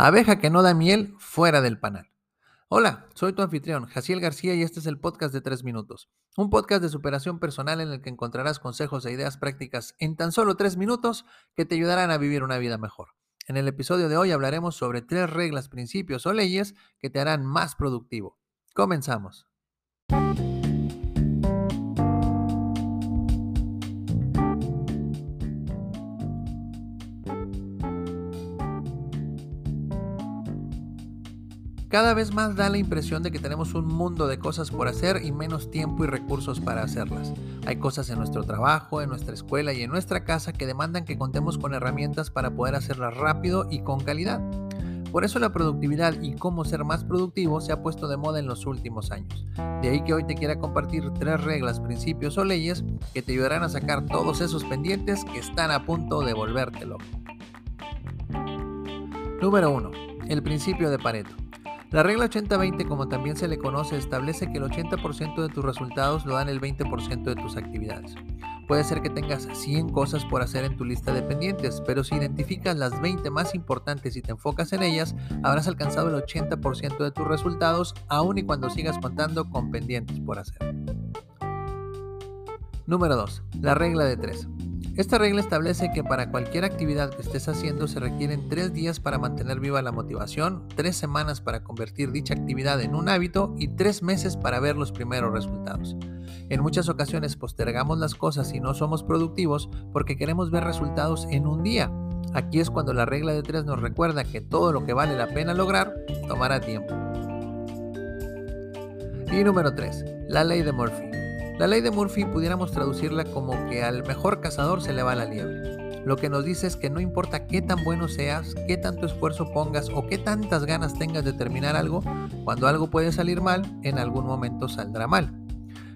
Abeja que no da miel fuera del panal. Hola, soy tu anfitrión, Jaciel García, y este es el podcast de 3 minutos. Un podcast de superación personal en el que encontrarás consejos e ideas prácticas en tan solo 3 minutos que te ayudarán a vivir una vida mejor. En el episodio de hoy hablaremos sobre tres reglas, principios o leyes que te harán más productivo. Comenzamos. Cada vez más da la impresión de que tenemos un mundo de cosas por hacer y menos tiempo y recursos para hacerlas. Hay cosas en nuestro trabajo, en nuestra escuela y en nuestra casa que demandan que contemos con herramientas para poder hacerlas rápido y con calidad. Por eso la productividad y cómo ser más productivo se ha puesto de moda en los últimos años. De ahí que hoy te quiera compartir tres reglas, principios o leyes que te ayudarán a sacar todos esos pendientes que están a punto de volverte loco. Número 1. El principio de Pareto. La regla 80-20, como también se le conoce, establece que el 80% de tus resultados lo dan el 20% de tus actividades. Puede ser que tengas 100 cosas por hacer en tu lista de pendientes, pero si identificas las 20 más importantes y te enfocas en ellas, habrás alcanzado el 80% de tus resultados, aun y cuando sigas contando con pendientes por hacer. Número 2. La regla de 3. Esta regla establece que para cualquier actividad que estés haciendo se requieren tres días para mantener viva la motivación, tres semanas para convertir dicha actividad en un hábito y tres meses para ver los primeros resultados. En muchas ocasiones postergamos las cosas y no somos productivos porque queremos ver resultados en un día. Aquí es cuando la regla de tres nos recuerda que todo lo que vale la pena lograr tomará tiempo. Y número 3. La ley de Murphy. La ley de Murphy pudiéramos traducirla como que al mejor cazador se le va la liebre. Lo que nos dice es que no importa qué tan bueno seas, qué tanto esfuerzo pongas o qué tantas ganas tengas de terminar algo, cuando algo puede salir mal, en algún momento saldrá mal.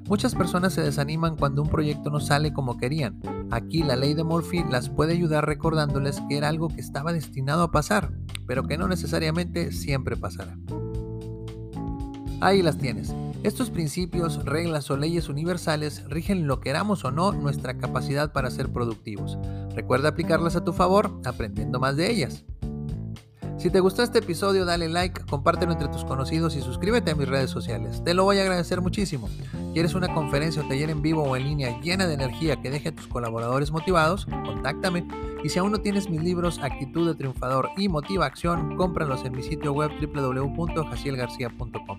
Muchas personas se desaniman cuando un proyecto no sale como querían. Aquí la ley de Murphy las puede ayudar recordándoles que era algo que estaba destinado a pasar, pero que no necesariamente siempre pasará. Ahí las tienes. Estos principios, reglas o leyes universales rigen lo queramos o no nuestra capacidad para ser productivos. Recuerda aplicarlas a tu favor, aprendiendo más de ellas. Si te gustó este episodio, dale like, compártelo entre tus conocidos y suscríbete a mis redes sociales. Te lo voy a agradecer muchísimo. ¿Quieres una conferencia o taller en vivo o en línea llena de energía que deje a tus colaboradores motivados? Contáctame. Y si aún no tienes mis libros Actitud de Triunfador y Motiva Acción, cómpralos en mi sitio web www.jacielgarcia.com.